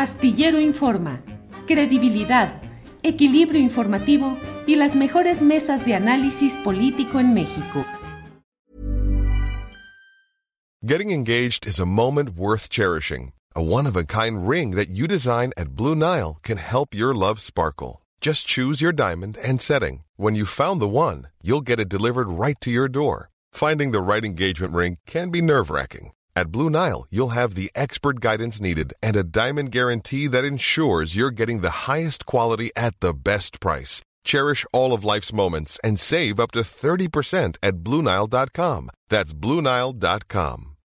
Astillero Informa, credibilidad, equilibrio informativo y las mejores mesas de análisis político en México. Getting engaged is a moment worth cherishing. A one-of-a-kind ring that you design at Blue Nile can help your love sparkle. Just choose your diamond and setting. When you found the one, you'll get it delivered right to your door. Finding the right engagement ring can be nerve-wracking. At Blue Nile, you'll have the expert guidance needed and a diamond guarantee that ensures you're getting the highest quality at the best price. Cherish all of life's moments and save up to 30% at BlueNile.com. That's BlueNile.com.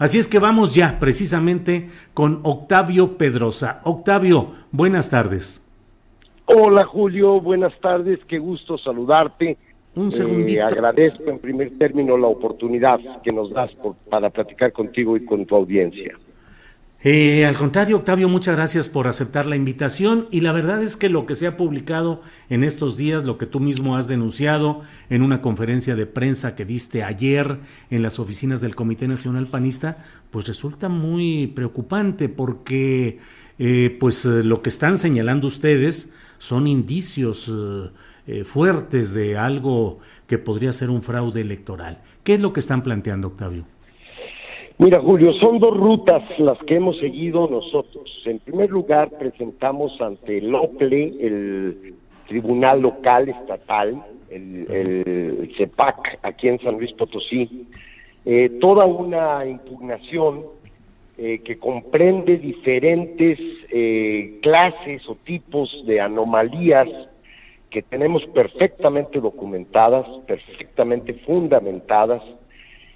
Así es que vamos ya precisamente con Octavio Pedrosa. Octavio, buenas tardes. Hola Julio, buenas tardes, qué gusto saludarte. Un segundito. Eh, agradezco en primer término la oportunidad que nos das por- para platicar contigo y con tu audiencia. Eh, al contrario, Octavio, muchas gracias por aceptar la invitación y la verdad es que lo que se ha publicado en estos días, lo que tú mismo has denunciado en una conferencia de prensa que diste ayer en las oficinas del Comité Nacional Panista, pues resulta muy preocupante porque eh, pues eh, lo que están señalando ustedes son indicios eh, fuertes de algo que podría ser un fraude electoral. ¿Qué es lo que están planteando, Octavio? Mira Julio, son dos rutas las que hemos seguido nosotros. En primer lugar, presentamos ante el OPLE, el Tribunal Local Estatal, el, el CEPAC, aquí en San Luis Potosí, eh, toda una impugnación eh, que comprende diferentes eh, clases o tipos de anomalías que tenemos perfectamente documentadas, perfectamente fundamentadas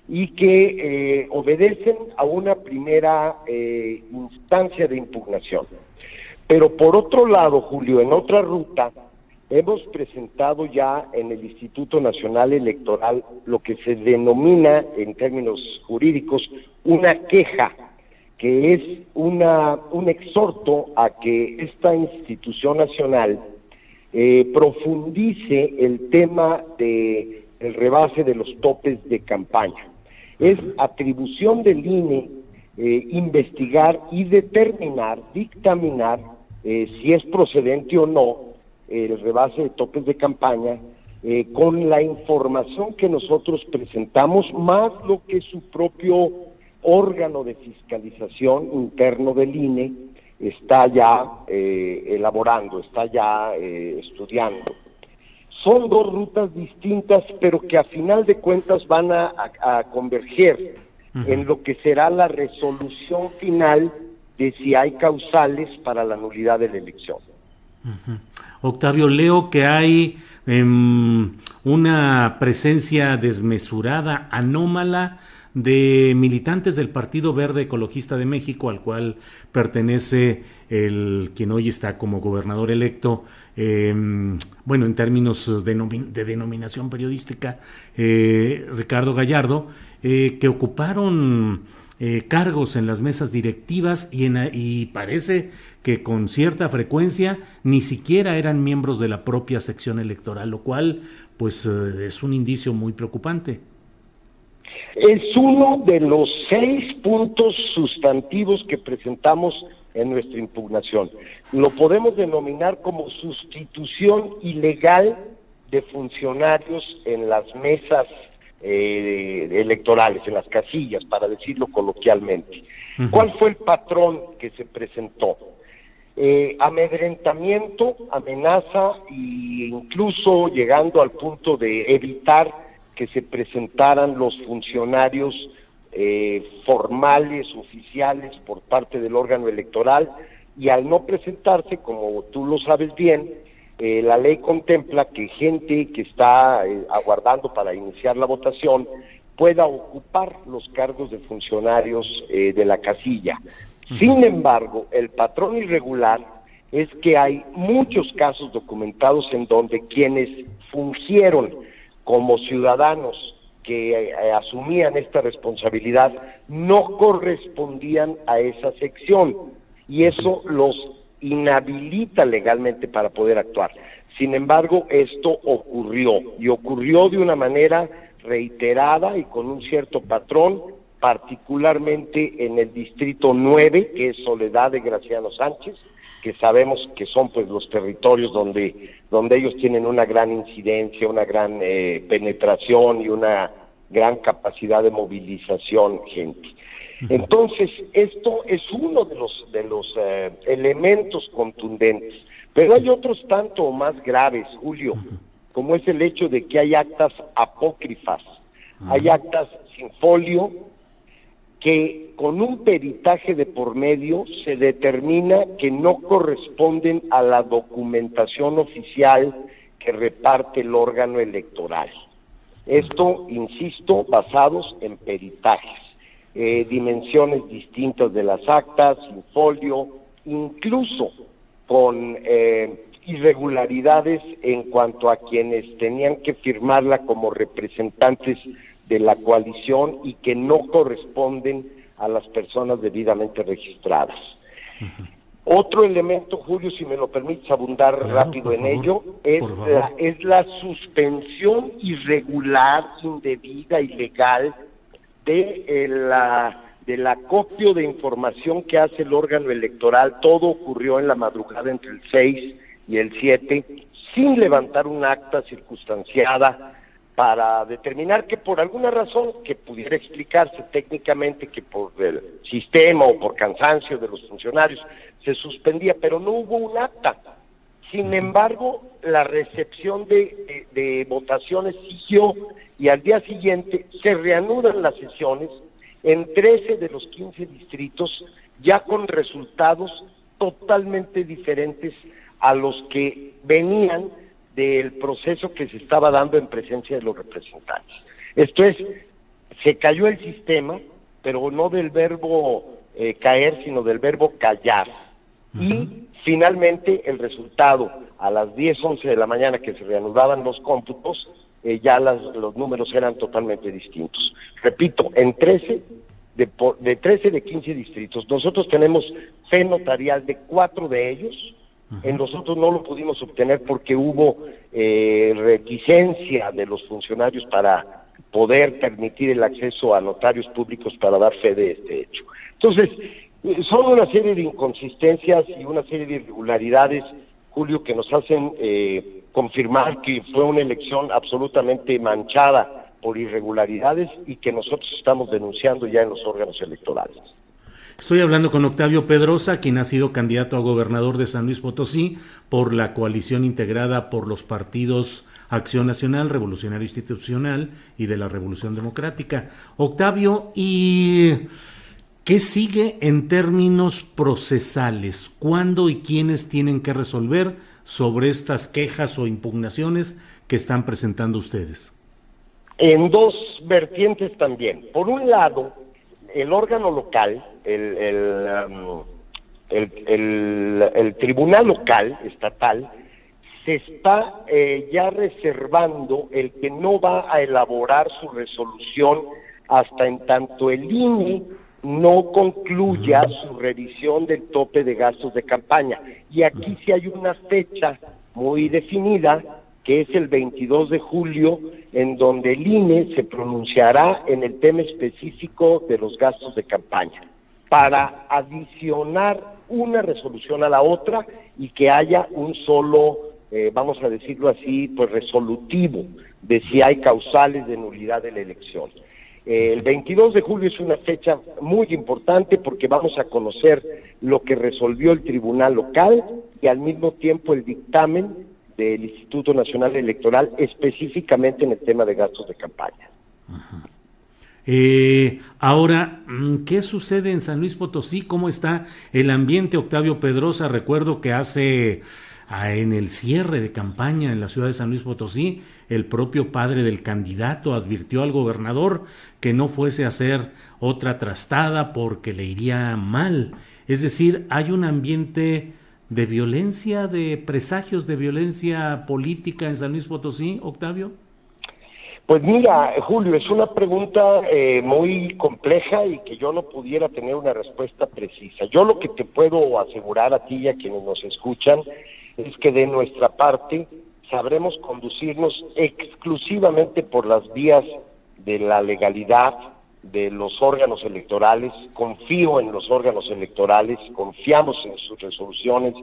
y que eh, obedecen a una primera eh, instancia de impugnación. Pero por otro lado, Julio, en otra ruta, hemos presentado ya en el Instituto Nacional Electoral lo que se denomina en términos jurídicos una queja, que es una, un exhorto a que esta institución nacional eh, profundice el tema de rebase de los topes de campaña. Es atribución del INE eh, investigar y determinar, dictaminar eh, si es procedente o no el rebase de topes de campaña eh, con la información que nosotros presentamos, más lo que su propio órgano de fiscalización interno del INE está ya elaborando, está ya estudiando. Son dos rutas distintas, pero que a final de cuentas van a, a- a converger en lo que será la resolución final de si hay causales para la nulidad de la elección. Octavio, leo que hay em, una presencia desmesurada, anómala, de militantes del Partido Verde Ecologista de México, al cual pertenece el quien hoy está como gobernador electo, em, bueno, en términos de denominación periodística, eh, Ricardo Gallardo, eh, que ocuparon eh, cargos en las mesas directivas y, en, y parece que con cierta frecuencia ni siquiera eran miembros de la propia sección electoral, lo cual pues eh, es un indicio muy preocupante. Es uno de los seis puntos sustantivos que presentamos en nuestra impugnación. Lo podemos denominar como sustitución ilegal de funcionarios en las mesas eh, electorales, en las casillas, para decirlo coloquialmente. ¿Cuál fue el patrón que se presentó? Eh, amedrentamiento, amenaza e incluso llegando al punto de evitar que se presentaran los funcionarios eh, formales, oficiales por parte del órgano electoral y al no presentarse, como tú lo sabes bien, eh, la ley contempla que gente que está eh, aguardando para iniciar la votación pueda ocupar los cargos de funcionarios eh, de la casilla. Sin embargo, el patrón irregular es que hay muchos casos documentados en donde quienes fungieron como ciudadanos que asumían esta responsabilidad no correspondían a esa sección y eso los inhabilita legalmente para poder actuar. Sin embargo, esto ocurrió y ocurrió de una manera reiterada y con un cierto patrón, particularmente en el distrito 9, que es Soledad de Graciano Sánchez, que sabemos que son pues los territorios donde, donde ellos tienen una gran incidencia, una gran eh, penetración y una gran capacidad de movilización gente. Entonces, esto es uno de los, de los eh, elementos contundentes, pero hay otros tanto más graves, Julio, como es el hecho de que hay actas apócrifas, hay actas sin folio, que con un peritaje de por medio se determina que no corresponden a la documentación oficial que reparte el órgano electoral. Esto, insisto, basados en peritajes. Eh, dimensiones distintas de las actas, sin folio, incluso con eh, irregularidades en cuanto a quienes tenían que firmarla como representantes de la coalición y que no corresponden a las personas debidamente registradas. Otro elemento, Julio, si me lo permites abundar rápido en ello, es la, es la suspensión irregular, indebida, ilegal de eh, la del acopio de información que hace el órgano electoral. Todo ocurrió en la madrugada entre el 6 y el 7, sin levantar un acta circunstanciada para determinar que por alguna razón que pudiera explicarse técnicamente que por el sistema o por cansancio de los funcionarios se suspendía, pero no hubo un acta. Sin embargo, la recepción de, de votaciones siguió y al día siguiente se reanudan las sesiones en 13 de los 15 distritos, ya con resultados totalmente diferentes a los que venían del proceso que se estaba dando en presencia de los representantes. Esto es, se cayó el sistema, pero no del verbo eh, caer, sino del verbo callar. Y finalmente el resultado, a las 10, 11 de la mañana que se reanudaban los cómputos, eh, ya los números eran totalmente distintos. Repito, en 13 de, de 13 de 15 distritos, nosotros tenemos fe notarial de cuatro de ellos, en nosotros no lo pudimos obtener porque hubo eh, reticencia de los funcionarios para poder permitir el acceso a notarios públicos para dar fe de este hecho. Entonces, son una serie de inconsistencias y una serie de irregularidades, Julio, que nos hacen eh, confirmar que fue una elección absolutamente manchada por irregularidades y que nosotros estamos denunciando ya en los órganos electorales. Estoy hablando con Octavio Pedrosa, quien ha sido candidato a gobernador de San Luis Potosí por la coalición integrada por los partidos Acción Nacional, Revolucionario Institucional y de la Revolución Democrática. Octavio, ¿y qué sigue en términos procesales? ¿Cuándo y quiénes tienen que resolver sobre estas quejas o impugnaciones que están presentando ustedes? En dos vertientes también. Por un lado, el órgano local, el, el, um, el, tribunal local, estatal, se está eh, ya reservando el que no va a elaborar su resolución hasta en tanto el INE no concluya su revisión del tope de gastos de campaña. Y aquí sí hay una fecha muy definida, que es el 22 de julio, en donde el INE se pronunciará en el tema específico de los gastos de campaña, para adicionar una resolución a la otra y que haya un solo, eh, vamos a decirlo así, pues resolutivo de si hay causales de nulidad de la elección. El 22 de julio es una fecha muy importante porque vamos a conocer lo que resolvió el tribunal local y al mismo tiempo el dictamen del Instituto Nacional Electoral específicamente en el tema de gastos de campaña. Eh, ahora, mm, ¿qué sucede en San Luis Potosí? ¿Cómo está el ambiente, Octavio Pedrosa? Recuerdo que hace en el cierre de campaña en la ciudad de San Luis Potosí, el propio padre del candidato advirtió al gobernador que no fuese a hacer otra trastada porque le iría mal. Es decir, hay un ambiente de violencia, de presagios de violencia política en San Luis Potosí, Octavio. Pues mira, Julio, es una pregunta eh, muy compleja y que yo no pudiera tener una respuesta precisa. Yo lo que te puedo asegurar a ti y a quienes nos escuchan es que de nuestra parte sabremos conducirnos exclusivamente por las vías de la legalidad de los órganos electorales, confío en los órganos electorales, confiamos en sus resoluciones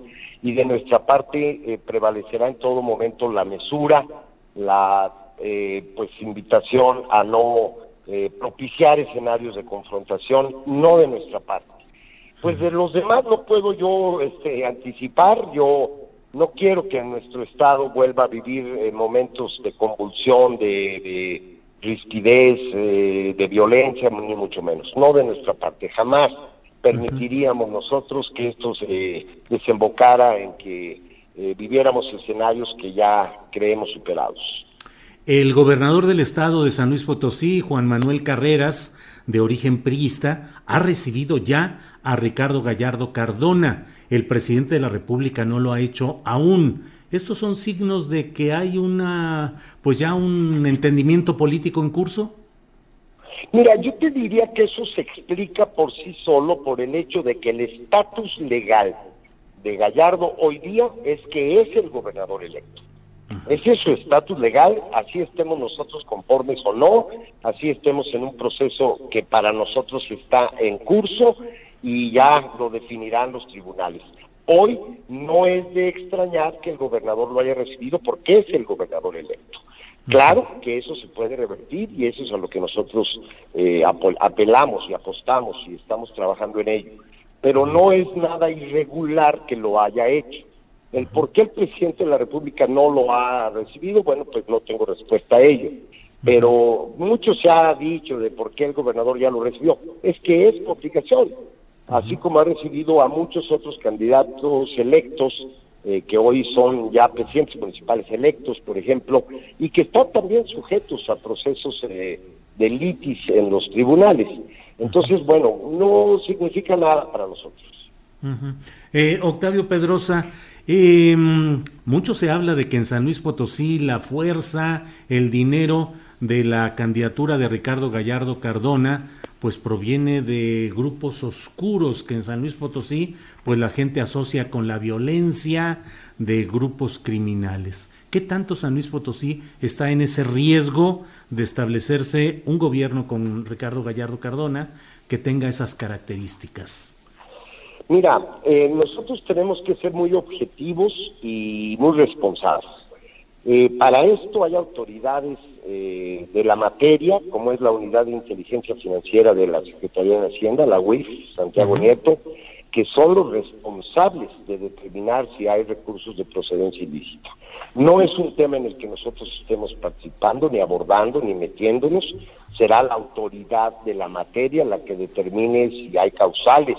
y de nuestra parte eh, prevalecerá en todo momento la mesura, la eh, pues invitación a no eh, propiciar escenarios de confrontación, no de nuestra parte. Pues de los demás no puedo yo este, anticipar, yo no quiero que nuestro Estado vuelva a vivir eh, momentos de convulsión, de, de rispidez, eh, de violencia, ni mucho menos. No de nuestra parte. Jamás permitiríamos nosotros que esto se desembocara en que eh, viviéramos escenarios que ya creemos superados. El gobernador del estado de San Luis Potosí, Juan Manuel Carreras, de origen priista, ha recibido ya a Ricardo Gallardo Cardona el presidente de la República no lo ha hecho aún. ¿Estos son signos de que hay una, pues ya un entendimiento político en curso? Mira, yo te diría que eso se explica por sí solo por el hecho de que el estatus legal de Gallardo hoy día es que es el gobernador electo. Ese es su estatus legal, así estemos nosotros conformes o no, así estemos en un proceso que para nosotros está en curso y ya lo definirán los tribunales. Hoy no es de extrañar que el gobernador lo haya recibido porque es el gobernador electo. Claro que eso se puede revertir y eso es a lo que nosotros eh, apelamos y apostamos y estamos trabajando en ello. Pero no es nada irregular que lo haya hecho. El por qué el presidente de la República no lo ha recibido, bueno, pues no tengo respuesta a ello. Pero mucho se ha dicho de por qué el gobernador ya lo recibió. Es que es complicación así como ha recibido a muchos otros candidatos electos eh, que hoy son ya presidentes municipales electos, por ejemplo, y que están también sujetos a procesos eh, de litis en los tribunales. Entonces, bueno, no significa nada para nosotros. Eh, Octavio Pedrosa, em, mucho se habla de que en San Luis Potosí la fuerza, el dinero de la candidatura de Ricardo Gallardo Cardona, pues proviene de grupos oscuros que en San Luis Potosí pues la gente asocia con la violencia de grupos criminales. ¿Qué tanto San Luis Potosí está en ese riesgo de establecerse un gobierno con Ricardo Gallardo Cardona que tenga esas características? Mira, eh, nosotros tenemos que ser muy objetivos y muy responsables. Eh, para esto hay autoridades eh, de la materia, como es la Unidad de Inteligencia Financiera de la Secretaría de Hacienda, la UIF, Santiago Nieto, que son los responsables de determinar si hay recursos de procedencia ilícita. No es un tema en el que nosotros estemos participando, ni abordando, ni metiéndonos. Será la autoridad de la materia la que determine si hay causales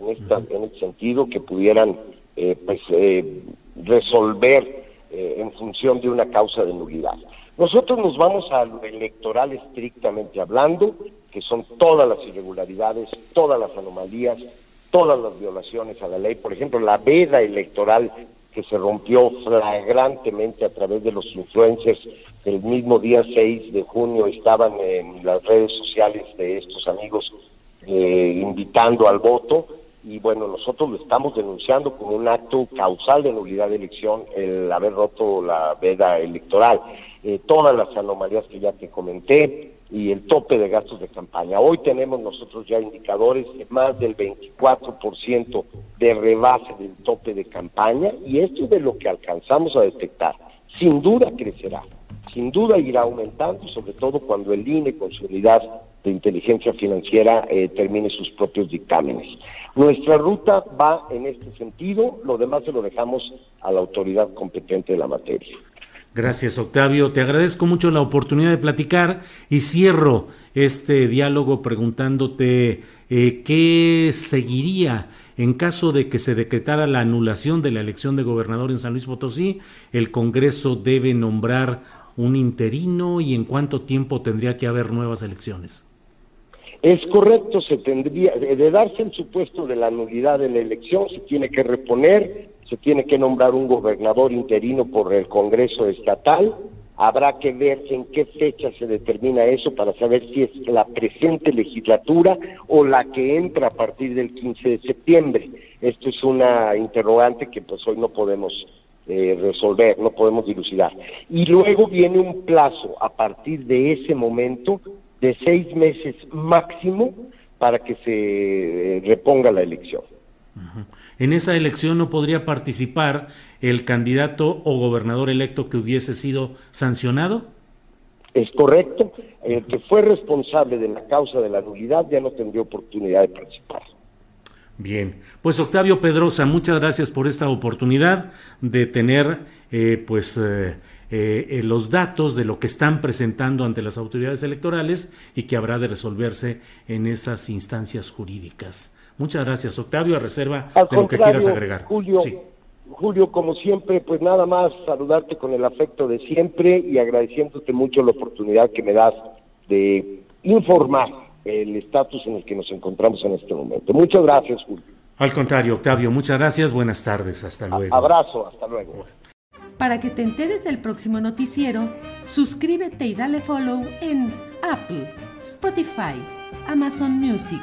en, esta, en este sentido que pudieran eh, pues, eh, resolver en función de una causa de nulidad. Nosotros nos vamos a lo electoral estrictamente hablando, que son todas las irregularidades, todas las anomalías, todas las violaciones a la ley. Por ejemplo, la veda electoral que se rompió flagrantemente a través de los influencers. El mismo día 6 de junio estaban en las redes sociales de estos amigos eh, invitando al voto y bueno, nosotros lo estamos denunciando como un acto causal de nulidad de elección el haber roto la veda electoral. Eh, todas las anomalías que ya te comenté y el tope de gastos de campaña. Hoy tenemos nosotros ya indicadores de más del 24% de rebase del tope de campaña y esto es de lo que alcanzamos a detectar. Sin duda crecerá, sin duda irá aumentando, sobre todo cuando el INE con su unidad de inteligencia financiera eh, termine sus propios dictámenes. Nuestra ruta va en este sentido, lo demás se lo dejamos a la autoridad competente de la materia. Gracias, Octavio. Te agradezco mucho la oportunidad de platicar y cierro este diálogo preguntándote eh, qué seguiría en caso de que se decretara la anulación de la elección de gobernador en San Luis Potosí, el Congreso debe nombrar un interino y en cuánto tiempo tendría que haber nuevas elecciones. Es correcto, se tendría, de darse el supuesto de la nulidad de la elección, se tiene que reponer, tiene que nombrar un gobernador interino por el Congreso Estatal, habrá que ver en qué fecha se determina eso para saber si es la presente legislatura o la que entra a partir del 15 de septiembre. Esto es una interrogante que pues hoy no podemos eh, resolver, no podemos dilucidar. Y luego viene un plazo a partir de ese momento de seis meses máximo para que se eh, reponga la elección. En esa elección no podría participar el candidato o gobernador electo que hubiese sido sancionado. Es correcto. El que fue responsable de la causa de la nulidad ya no tendría oportunidad de participar. Bien, pues Octavio Pedrosa, muchas gracias por esta oportunidad de tener, eh, pues, eh, eh, los datos de lo que están presentando ante las autoridades electorales y que habrá de resolverse en esas instancias jurídicas. Muchas gracias, Octavio, a reserva de lo que quieras agregar. Julio, Julio, como siempre, pues nada más saludarte con el afecto de siempre y agradeciéndote mucho la oportunidad que me das de informar el estatus en el que nos encontramos en este momento. Muchas gracias, Julio. Al contrario, Octavio, muchas gracias, buenas tardes, hasta luego. Abrazo, hasta luego. Para que te enteres del próximo noticiero, suscríbete y dale follow en Apple, Spotify, Amazon Music,